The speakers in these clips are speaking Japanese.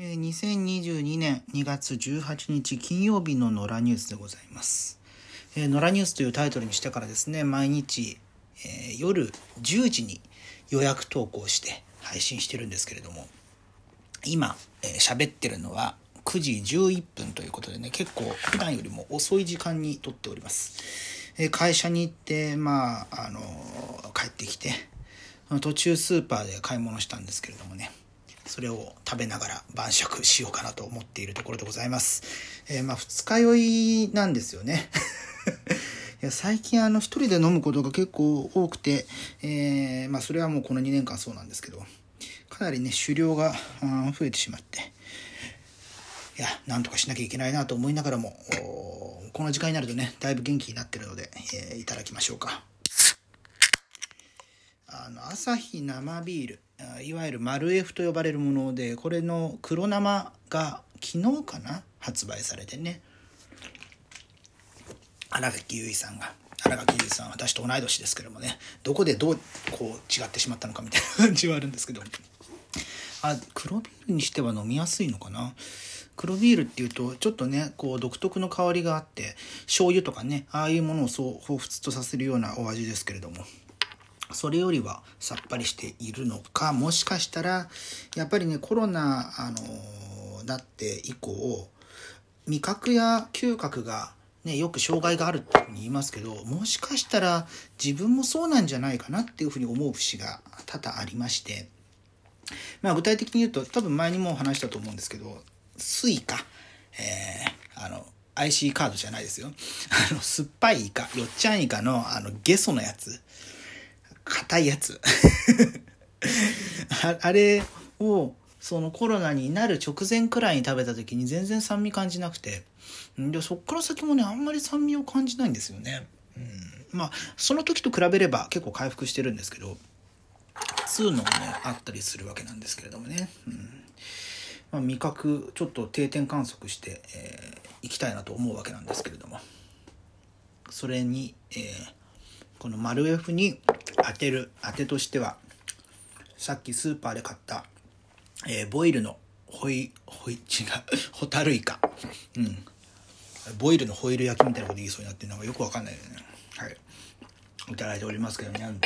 2022年2月18日金曜日の野良ニュースでございます。えー野良ニュースというタイトルにしてからですね、毎日、えー夜10時に予約投稿して配信してるんですけれども、今、えー喋ってるのは9時11分ということでね、結構普段よりも遅い時間に撮っております。え会社に行って、まあ、あの帰ってきて、途中スーパーで買い物したんですけれどもね、それを食べながら晩酌しようかなと思っているところでございます。えーまあ、二日酔いなんですよね。いや最近あの一人で飲むことが結構多くて、えーまあそれはもうこの2年間そうなんですけど、かなりね、酒量が増えてしまって、いや、なんとかしなきゃいけないなと思いながらも、この時間になるとね、だいぶ元気になってるので、えーいただきましょうか。あの、朝日生ビール、いわゆるマルエフと呼ばれるもので、これの黒生が昨日かな？発売されてね。新垣結衣さんが。新垣結衣さん私と同い年ですけどもね。どこでどうこう違ってしまったのかみたいな感じはあるんですけど。あ黒ビールにしては飲みやすいのかな？黒ビールっていうとちょっとねこう独特の香りがあって醤油とかねああいうものをそう彷彿とさせるようなお味ですけれども。それよりはさっぱりしているのかもしかしたらやっぱりねコロナあのなって以降味覚や嗅覚がね、よく障害があるっていうふうに言いますけどもしかしたら自分もそうなんじゃないかなっていうふうに思う節が多々ありまして、まあ、具体的に言うと多分前にも話したと思うんですけどスイカ、えーあの IC カードじゃないですよ。あの酸っぱいイカよっちゃんイカのあのゲソのやつ。硬いやつ。あれをそのコロナになる直前くらいに食べた時に全然酸味感じなくて。でそっから先もねあんまり酸味を感じないんですよね、うん、まあその時と比べれば結構回復してるんですけど2のもねあったりするわけなんですけれどもね、うん。まあ、味覚ちょっと定点観測して、えーきたいなと思うわけなんですけれども。それに、えーこの丸 F に当てる当てとしてはさっきスーパーで買った、えーボイルのホイホイ違う ホタルイカ。うん。ボイルのホイル焼きみたいなこと言いそうになってなんかよくわかんないよね。はい。いただいておりますけどね。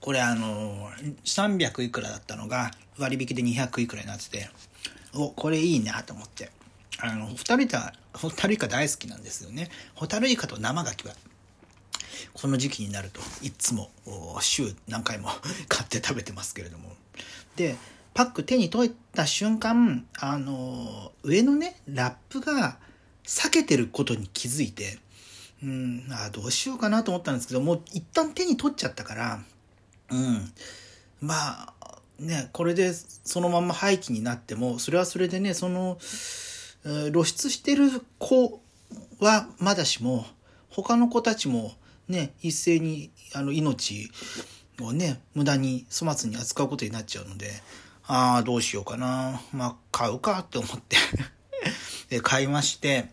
これあのー300いくらだったのが割引で200いくらになってておこれいいなと思って。あのホタルイカホタルイカ大好きなんですよね。ホタルイカと生牡蠣はこの時期になるといつも週何回も 買って食べてますけれども。でパック手に取った瞬間あの上のねラップが裂けてることに気づいてうんあどうしようかなと思ったんですけどもう一旦手に取っちゃったからうんまあねこれでそのまま廃棄になってもそれはそれでねその露出してる子はまだしも他の子たちもね一斉にあの命をね無駄に粗末に扱うことになっちゃうのでああどうしようかな。まあ買うかって思って。で買いまして、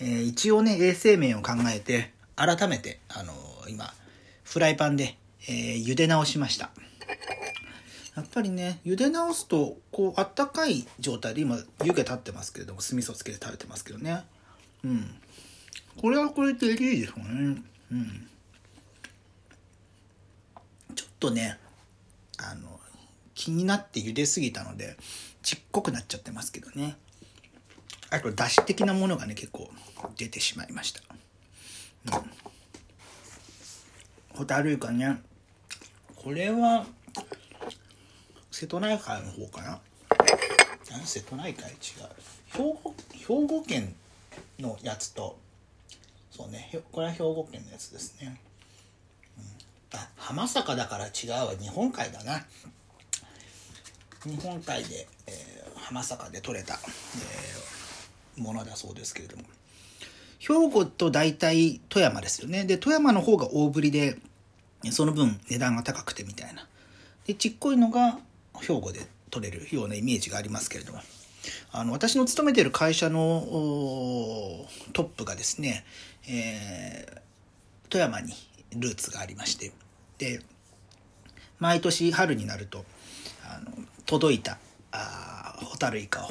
えー一応ね衛生面を考えて改めてあのー今フライパンで、えー茹で直しました。やっぱりね茹で直すとこうあったかい状態で今湯気立ってますけれども酢味噌つけて食べてますけどね。うん。これはこれでいいですよね。うん。とねあの気になって茹ですぎたのでちっこくなっちゃってますけどね。あとだし的なものがね結構出てしまいました。うん。ホタルイカね。これは瀬戸内海の方かな。瀬戸内海？違う。兵庫兵庫県のやつとそうねこれは兵庫県のやつですね、浜坂だから違うわ。日本海だな。日本海で、えー浜坂で取れた、えーものだそうですけれども。兵庫と大体富山ですよね。で富山の方が大ぶりでその分値段が高くてみたいな。でちっこいのが兵庫で取れるようなイメージがありますけれども。あの私の勤めてる会社のトップがですね、えー富山にルーツがありまして。で毎年春になるとあの届いたあホタルイカを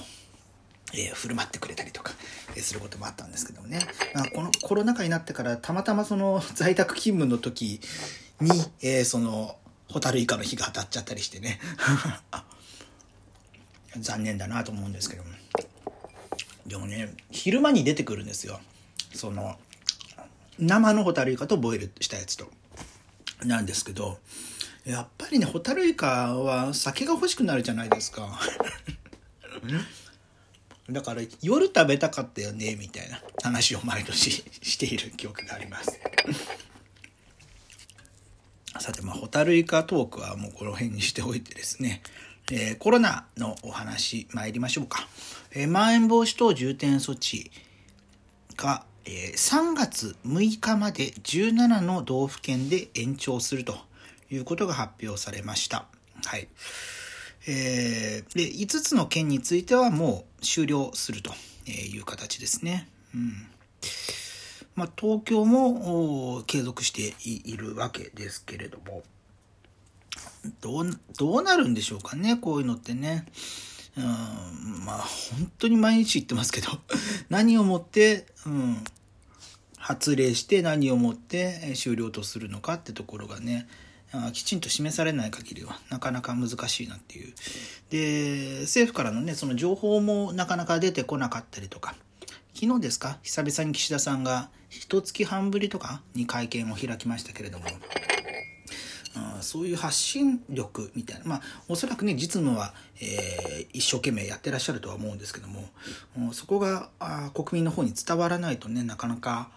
えー、振る舞ってくれたりとか、えー、することもあったんですけどもね。まあ、このコロナ禍になってからたまたまその在宅勤務の時に、えー、その、ホタルイカの日が当たっちゃったりしてね。残念だなと思うんですけども。でもね、昼間に出てくるんですよ。その、生のホタルイカとボイルしたやつと。なんですけど、やっぱりね、ホタルイカは酒が欲しくなるじゃないですか。だから夜食べたかったよね、みたいな話を毎年している記憶があります。さて、まあ、ホタルイカトークはもうこの辺にしておいてですね、えー、コロナのお話参りましょうか。えー、まん延防止等重点措置が、え、3月6日まで17の道府県で延長するということが発表されました。はい。えー、で、5つの県についてはもう終了するという形ですね。うん。まあ、東京も継続しているわけですけれども、どう、どうなるんでしょうかね、こういうのってね。うん、まあ、本当に毎日言ってますけど、何をもって、うん、発令して何をもって終了とするのかってところがね、きちんと示されない限りはなかなか難しいなっていう。で、政府からのね、その情報もなかなか出てこなかったりとか、昨日ですか久々に岸田さんが一月半ぶりとかに会見を開きましたけれども、そういう発信力みたいな、まあ、おそらくね、実務は、えー、一生懸命やってらっしゃるとは思うんですけども、そこがあ国民の方に伝わらないとね、なかなか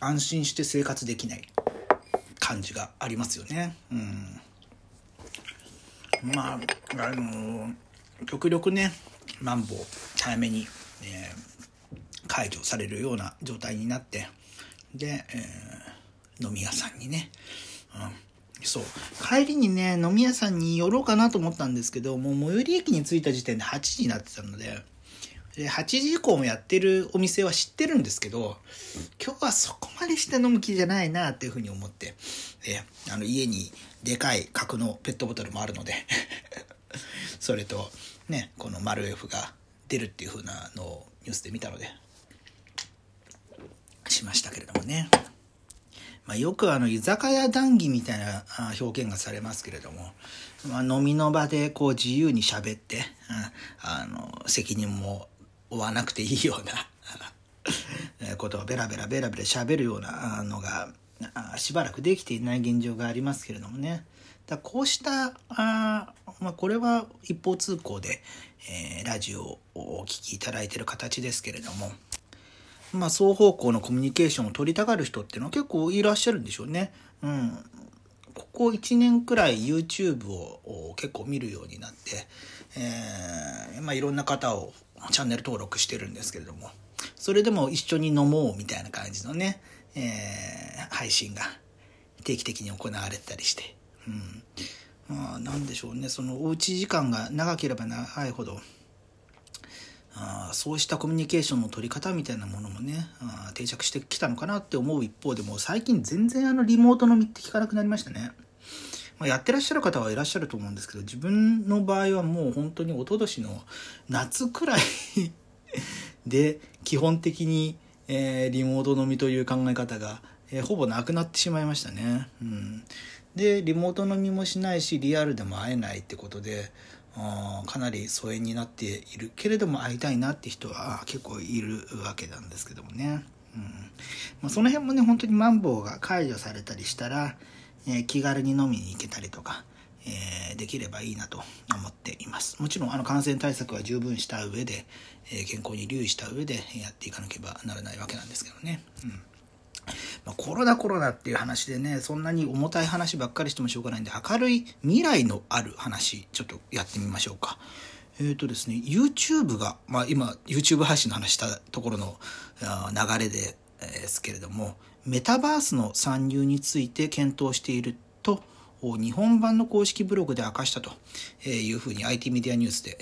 安心して生活できない感じがありますよね。うん。まあ、あの極力ね、マンボウ早めに、えー、解除されるような状態になって、で、えー、飲み屋さんにね、うん、そう。帰りにね、飲み屋さんに寄ろうかなと思ったんですけど、もう最寄り駅に着いた時点で8時になってたの、で8時以降もやってるお店は知ってるんですけど、今日はそこまでして飲む気じゃないなっていうふうに思って、えあの家にでかい角のペットボトルもあるので それとね、この丸 F が出るっていう風なのをニュースで見たので、しましたけれどもね。まあ、よくあの居酒屋談義みたいな表現がされますけれども、まあ、飲みの場でこう自由に喋って、あの責任も追わなくていいような ことをベラベラベラベラ喋るようなのがしばらくできていない現状がありますけれどもね。だこうしたあ、まあ、これは一方通行で、えー、ラジオをお聴きいただいている形ですけれども、まあ、双方向のコミュニケーションを取りたがる人っていうのは結構いらっしゃるんでしょうね。うん。ここ1年くらい YouTube を結構見るようになって、えー、まあ、いろんな方をチャンネル登録してるんですけれども、それでも一緒に飲もうみたいな感じのね、えー、配信が定期的に行われたりして、うん。まあ、なんでしょうね、そのおうち時間が長ければ長いほど、あそうしたコミュニケーションの取り方みたいなものもねあ定着してきたのかなって思う一方でも最近全然あのリモート飲みって聞かなくなりましたね。まあ、やってらっしゃる方はいらっしゃると思うんですけど自分の場合はもう本当に一昨年の夏くらい で基本的に、えー、リモート飲みという考え方が、えー、ほぼなくなってしまいましたね。うん、でリモート飲みもしないしリアルでも会えないってことでかなり疎遠になっているけれども会いたいなって人は結構いるわけなんですけどもね。うんまあ、その辺もね本当にマンボウが解除されたりしたらえ、気軽に飲みに行けたりとか、え、できればいいなと思っています。もちろんあの感染対策は十分した上で、え、健康に留意した上でやっていかなければならないわけなんですけどね。うんま、コロナコロナっていう話でね、そんなに重たい話ばっかりしてもしょうがないんで、明るい未来のある話、ちょっとやってみましょうか。えっ、ー、とですね、YouTube が、まあ今、YouTube 配信の話したところの流れ、ですけれども、メタバースの参入について検討していると、日本版の公式ブログで明かしたというふうに IT メディアニュースで、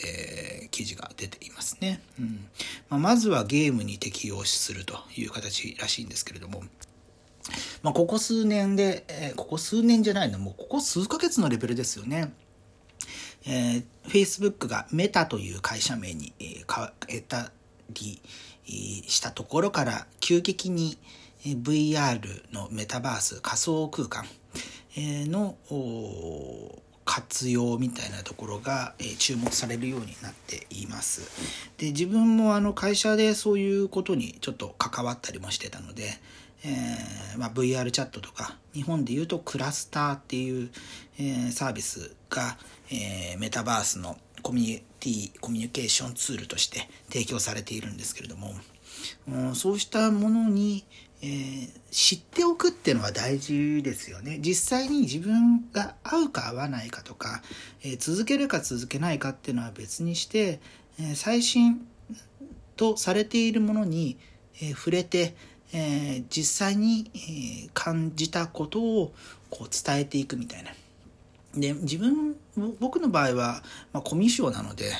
えー、記事が出ていますね。うんまあ、まずはゲームに適用するという形らしいんですけれども、まあ、ここ数年で、えー、ここ数年じゃないの、もうここ数ヶ月のレベルですよね。えー、Facebook がメタという会社名に、えー、変えたりしたところから急激に VR のメタバース仮想空間の活用みたいなところが、注目されるようになっています。で自分もあの会社でそういうことにちょっと関わったりもしてたので、えー、まあ、VR チャットとか日本でいうとクラスターっていう、えー、サービスが、えー、メタバースのコミュニティコミュニケーションツールとして提供されているんですけれども、うん、そうしたものに、えー、知っておくっていうのは大事ですよね。実際に自分が合うか合わないかとか、えー、続けるか続けないかっていうのは別にして、えー、最新とされているものに、え触れて、え実際に、え感じたことをこう伝えていくみたいな。で自分僕の場合は、まあ、コミュ障なので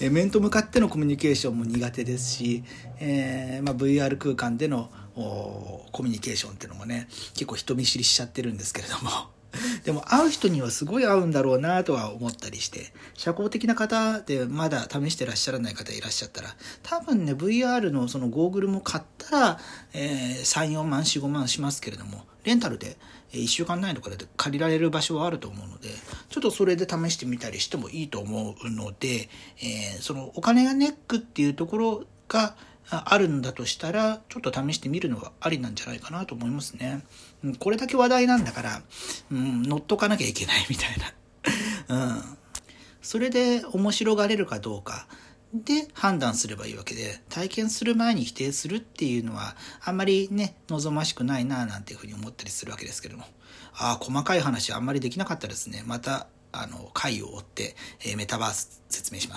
面と向かってのコミュニケーションも苦手ですし、えーまあ、VR 空間でのコミュニケーションっていうのもね結構人見知りしちゃってるんですけれども。でも会う人にはすごい合うんだろうなとは思ったりして社交的な方でまだ試してらっしゃらない方いらっしゃったら多分ね VR のそのゴーグルも買ったら、えー、34万45万しますけれどもレンタルで1週間内とかで借りられる場所はあると思うので、ちょっとそれで試してみたりしてもいいと思うので、えー、そのお金がネックっていうところがあるんだとしたら、ちょっと試してみるのはありなんじゃないかなと思いますね。これだけ話題なんだから、うん、乗っとかなきゃいけないみたいな。うん。それで面白がれるかどうか。で判断すればいいわけで体験する前に否定するっていうのはあんまりね望ましくないななんていうふうに思ったりするわけですけども。ああ細かい話あんまりできなかったですね。またあの回を追って、えー、メタバース説明します。